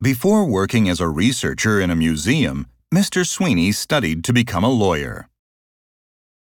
Before working as a researcher in a museum, Mr. Sweeney studied to become a lawyer.